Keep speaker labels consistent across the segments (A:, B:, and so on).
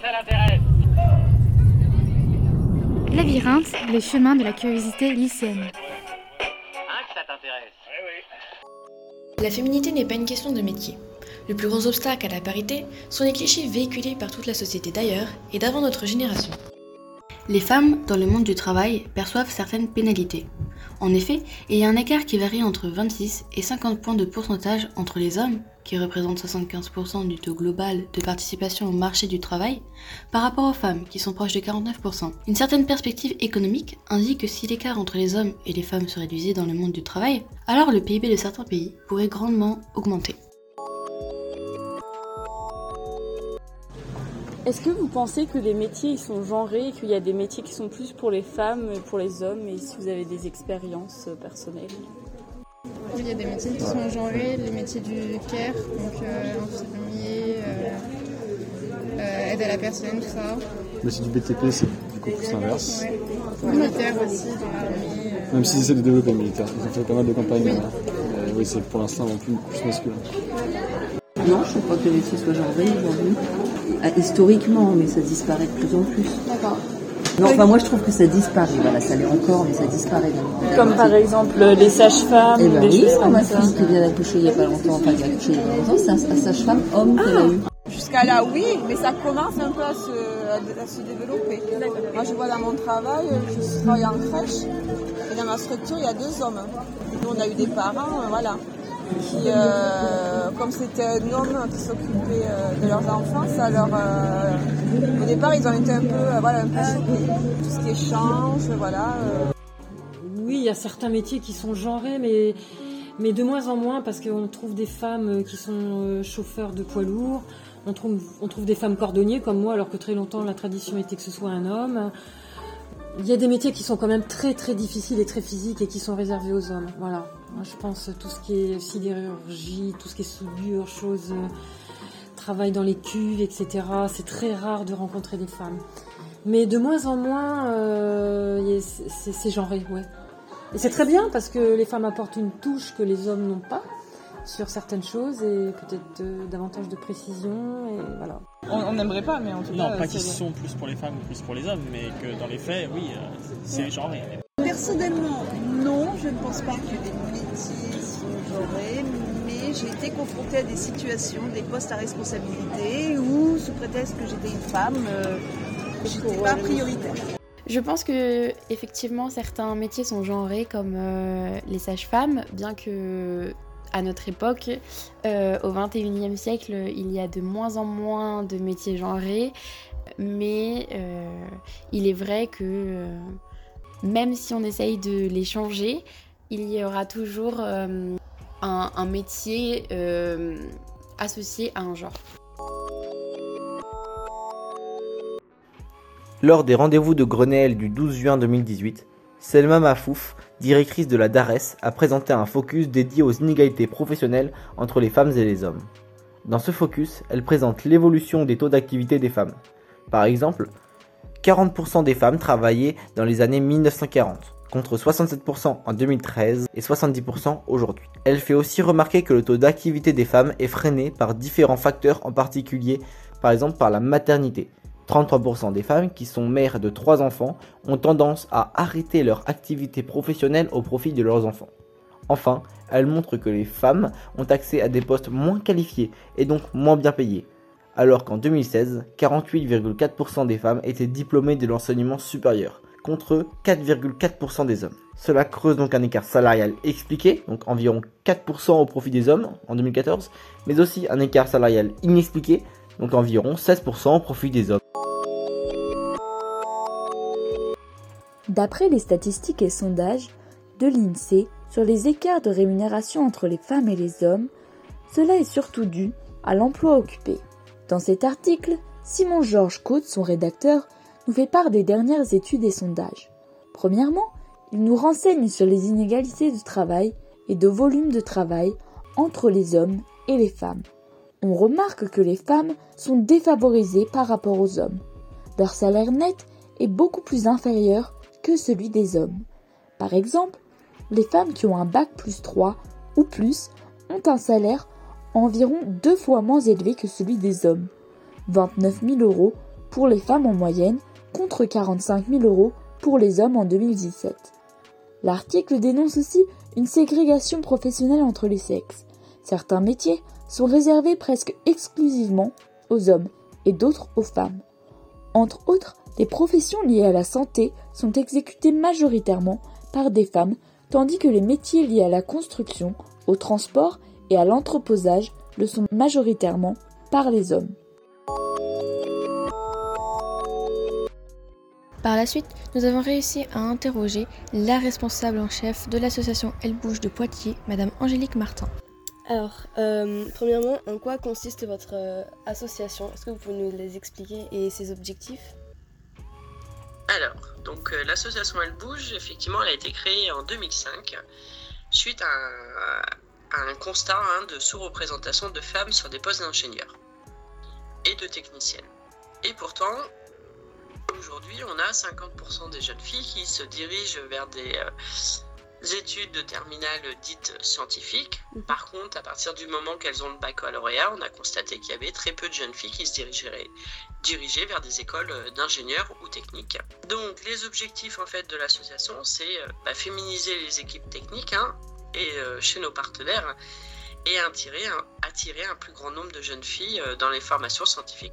A: ça l'intéresse.
B: Labyrinthe, les chemins de la curiosité lycéenne.
A: Hein, que ça t'intéresse Oui, oui.
C: La féminité n'est pas une question de métier. Le plus gros obstacle à la parité sont les clichés véhiculés par toute la société d'ailleurs et d'avant notre génération. Les femmes, dans le monde du travail, perçoivent certaines pénalités. En effet, il y a un écart qui varie entre 26 et 50 points de pourcentage entre les hommes, qui représentent 75% du taux global de participation au marché du travail, par rapport aux femmes, qui sont proches de 49%. Une certaine perspective économique indique que si l'écart entre les hommes et les femmes se réduisait dans le monde du travail, alors le PIB de certains pays pourrait grandement augmenter.
D: Est-ce que vous pensez que les métiers ils sont genrés, qu'il y a des métiers qui sont plus pour les femmes et pour les hommes, et si vous avez des expériences euh, personnelles?
E: Oui, il y a des métiers qui sont genrés, les métiers du care, donc euh, infirmier, euh, euh, aide à la personne, tout ça.
F: Mais c'est du BTP, c'est du coup plus l'inverse.
E: Ouais. Militaire aussi, dans l'armée. euh,
F: Même si c'est de développer le militaire, ils ont fait pas mal de campagnes. Euh, oui, c'est pour l'instant peu plus masculin.
G: Non, je ne trouve pas que les métiers soient genrés aujourd'hui. Ah, historiquement, mais ça disparaît de plus en plus.
E: D'accord.
G: Non, enfin, moi je trouve que ça disparaît. Voilà, ça l'est encore, mais ça disparaît. dans-
D: Comme par exemple euh, les sages-femmes,
G: Eh ben
D: des
G: oui,
D: choses comme
G: ma
D: ça.
G: fille qui vient d'accoucher il n'y a pas longtemps, enfin qui a accouché il y a pas longtemps, c'est un, un sage-femme homme qu'elle a eu.
H: Jusqu'à là, oui, mais ça commence un peu à se, à, à se développer. Moi, je vois dans mon travail, je travaille en crèche, et dans ma structure, il y a deux hommes. Nous, on a eu des parents, euh, voilà, qui, euh, comme c'était un homme qui s'occupait euh, de leurs enfants, ça euh, au départ, ils ont été un peu, voilà, un peu choqués. Tout ce qui est change, voilà.
I: Oui, il y a certains métiers qui sont genrés, mais, mais de moins en moins parce qu'on trouve des femmes qui sont chauffeurs de poids lourds, on trouve, on trouve des femmes cordonniers comme moi, alors que très longtemps la tradition était que ce soit un homme. Il y a des métiers qui sont quand même très très difficiles et très physiques et qui sont réservés aux hommes. Voilà. Je pense tout ce qui est sidérurgie, tout ce qui est soudure, choses, euh, travail dans les cuves, etc. C'est très rare de rencontrer des femmes. Mais de moins en moins, euh, c'est genré, ouais. Et c'est très bien parce que les femmes apportent une touche que les hommes n'ont pas sur certaines choses et peut-être euh, davantage de précision et voilà.
H: on n'aimerait pas, mais en tout
J: Non,
H: cas.
J: pas
H: c'est-
J: qu'ils sont plus pour les femmes ou plus pour les hommes, mais que dans les faits, oui, euh, c'est genré.
K: Personnellement, non, je ne pense pas que les métiers sont genrés, mais j'ai été confrontée à des situations, des postes à responsabilité où, sous prétexte que j'étais une femme, euh, j'étais pas prioritaire.
C: Je pense que effectivement certains métiers sont genrés comme euh, les sages-femmes, bien que à notre époque, euh, au 21e siècle, il y a de moins en moins de métiers genrés, mais euh, il est vrai que euh, même si on essaye de les changer, il y aura toujours un, métier associé à un genre.
L: Lors des rendez-vous de Grenelle du 12 juin 2018, Selma Mafouf, directrice de la DARES, a présenté un focus dédié aux inégalités professionnelles entre les femmes et les hommes. Dans ce focus, elle présente l'évolution des taux d'activité des femmes. Par exemple, 40% des femmes travaillaient dans les années 1940, contre 67% en 2013 et 70% aujourd'hui. Elle fait aussi remarquer que le taux d'activité des femmes est freiné par différents facteurs, en particulier par exemple par la maternité. 33% des femmes qui sont mères de 3 enfants ont tendance à arrêter leur activité professionnelle au profit de leurs enfants. Enfin, elle montre que les femmes ont accès à des postes moins qualifiés et donc moins bien payés, alors qu'en 2016, 48,4% des femmes étaient diplômées de l'enseignement supérieur, contre 4,4% des hommes. Cela creuse donc un écart salarial expliqué, donc environ 4% au profit des hommes en 2014, mais aussi un écart salarial inexpliqué, donc environ 16% au profit des hommes.
M: D'après les statistiques et sondages de l'INSEE sur les écarts de rémunération entre les femmes et les hommes, cela est surtout dû à l'emploi occupé. Dans cet article, Simon Georges Côte, son rédacteur, nous fait part des dernières études et sondages. Premièrement, il nous renseigne sur les inégalités de travail et de volume de travail entre les hommes et les femmes. On remarque que les femmes sont défavorisées par rapport aux hommes. Leur salaire net est beaucoup plus inférieur que celui des hommes. Par exemple, les femmes qui ont un bac plus 3 ou plus ont un salaire environ deux fois moins élevé que celui des hommes, 29 000 euros pour les femmes en moyenne contre 45 000 euros pour les hommes en 2017. L'article dénonce aussi une ségrégation professionnelle entre les sexes. Certains métiers sont réservés presque exclusivement aux hommes et d'autres aux femmes. Entre autres, les professions liées à la santé sont exécutées majoritairement par des femmes, tandis que les métiers liés à la construction, au transport et à l'entreposage le sont majoritairement par les hommes.
C: Par la suite, nous avons réussi à interroger la responsable en chef de l'association Elle de Poitiers, Madame Angélique Martin.
N: Alors, euh, premièrement, en quoi consiste votre euh, association? Est-ce que vous pouvez nous les expliquer et ses objectifs?
O: Alors, donc euh, l'association Elle Bouge, effectivement, elle a été créée en 2005 suite à un, constat hein, de sous-représentation de femmes sur des postes d'ingénieurs et de techniciennes. Et pourtant, aujourd'hui, on a 50% des jeunes filles qui se dirigent vers des études de terminale dites scientifiques. Mhm. Par contre, à partir du moment qu'elles ont le baccalauréat, on a constaté qu'il y avait très peu de jeunes filles qui se dirigeraient, dirigeaient vers des écoles euh, d'ingénieurs ou techniques. Donc, les objectifs en fait de l'association, c'est euh, bah, féminiser les équipes techniques hein, et euh, chez nos partenaires et attirer un, attirer un plus grand nombre de jeunes filles dans les formations scientifiques.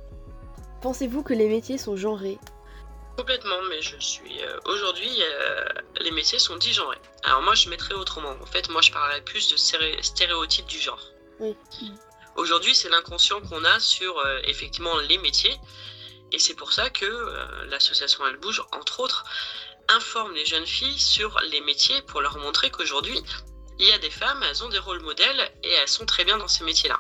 N: Pensez-vous que les métiers sont genrés?
O: Complètement, mais je suis. Euh, aujourd'hui, euh, les métiers sont genrés. Alors moi, je mettrais autrement. En fait, moi, je parlerais plus de stéréotypes du genre. Aujourd'hui, c'est l'inconscient qu'on a sur euh, effectivement les métiers. Et c'est pour ça que l'association Elle Bouge, entre autres, informe les jeunes filles sur les métiers pour leur montrer qu'aujourd'hui, il y a des femmes, elles ont des rôles modèles et elles sont très bien dans ces métiers-là.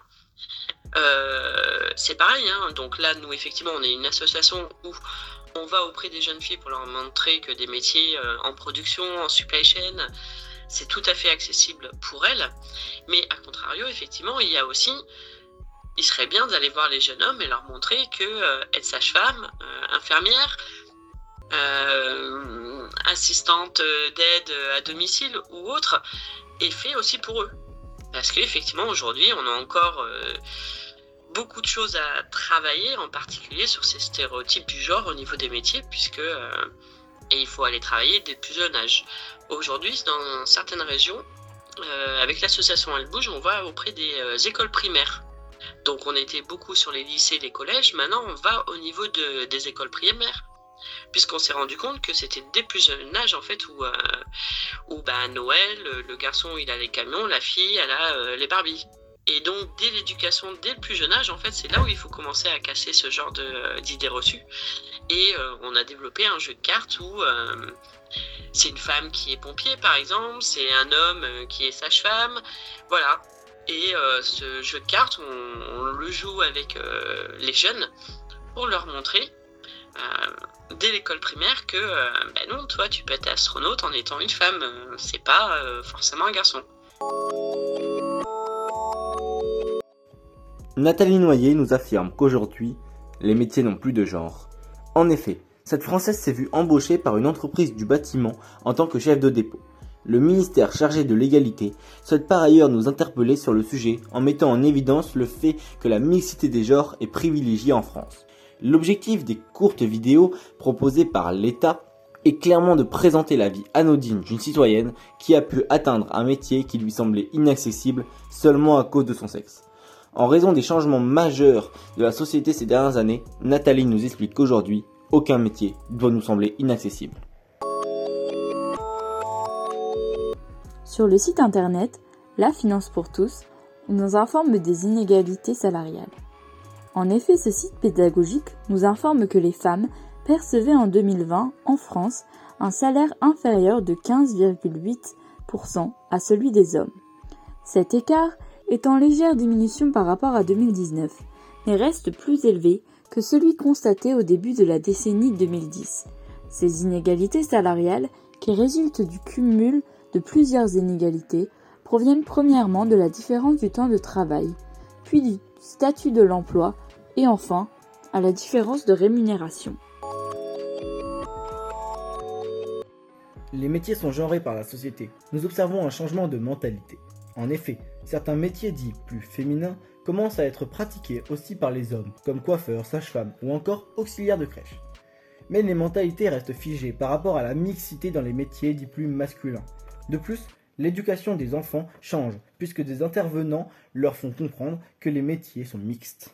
O: c'est pareil, hein. donc là, nous, effectivement, on est une association où on va auprès des jeunes filles pour leur montrer que des métiers euh, en production, en supply chain, c'est tout à fait accessible pour elles. Mais à contrario, effectivement, il y a aussi, il serait bien d'aller voir les jeunes hommes et leur montrer que euh, être sage-femme, euh, infirmière, assistante d'aide à domicile ou autre, est fait aussi pour eux. Parce qu'effectivement, aujourd'hui, on a encore beaucoup de choses à travailler, en particulier sur ces stéréotypes du genre au niveau des métiers, puisque euh, et il faut aller travailler dès le plus jeune âge. Aujourd'hui, dans certaines régions, euh, avec l'association Elle Bouge, on va auprès des euh, écoles primaires. Donc on était beaucoup sur les lycées, les collèges. Maintenant, on va au niveau de, des écoles primaires, puisqu'on s'est rendu compte que c'était dès plus jeune âge en fait où, où bah, Noël, le garçon il a les camions, la fille elle a les Barbies. Et donc, dès l'éducation, dès le plus jeune âge, en fait, c'est là où il faut commencer à casser ce genre euh, d'idées reçues. Et euh, on a développé un jeu de cartes où euh, c'est une femme qui est pompier, par exemple, c'est un homme qui est sage-femme, voilà. Et ce jeu de cartes, on, le joue avec les jeunes pour leur montrer dès l'école primaire que ben non, toi, tu peux être astronaute en étant une femme, c'est pas forcément un garçon.
L: Nathalie Noyer nous affirme qu'aujourd'hui, les métiers n'ont plus de genre. En effet, cette Française s'est vue embauchée par une entreprise du bâtiment en tant que chef de dépôt. Le ministère chargé de l'égalité souhaite par ailleurs nous interpeller sur le sujet en mettant en évidence le fait que la mixité des genres est privilégiée en France. L'objectif des courtes vidéos proposées par l'État est clairement de présenter la vie anodine d'une citoyenne qui a pu atteindre un métier qui lui semblait inaccessible seulement à cause de son sexe. En raison des changements majeurs de la société ces dernières années, Nathalie nous explique qu'aujourd'hui, aucun métier doit nous sembler inaccessible.
M: Sur le site internet La Finance pour tous, on nous informe des inégalités salariales. En effet, ce site pédagogique nous informe que les femmes percevaient en 2020 en France un salaire inférieur de 15,8% à celui des hommes. Cet écart est en légère diminution par rapport à 2019, mais reste plus élevé que celui constaté au début de la décennie 2010. Ces inégalités salariales, qui résultent du cumul de plusieurs inégalités, proviennent premièrement de la différence du temps de travail, puis du statut de l'emploi, et enfin à la différence de rémunération.
L: Les métiers sont genrés par la société. Nous observons un changement de mentalité. En effet, certains métiers dits plus féminins commencent à être pratiquées aussi par les hommes, comme coiffeurs, sages-femmes ou encore auxiliaires de crèche. Mais les mentalités restent figées par rapport à la mixité dans les métiers dits plus masculins. De plus, l'éducation des enfants change, puisque des intervenants leur font comprendre que les métiers sont mixtes.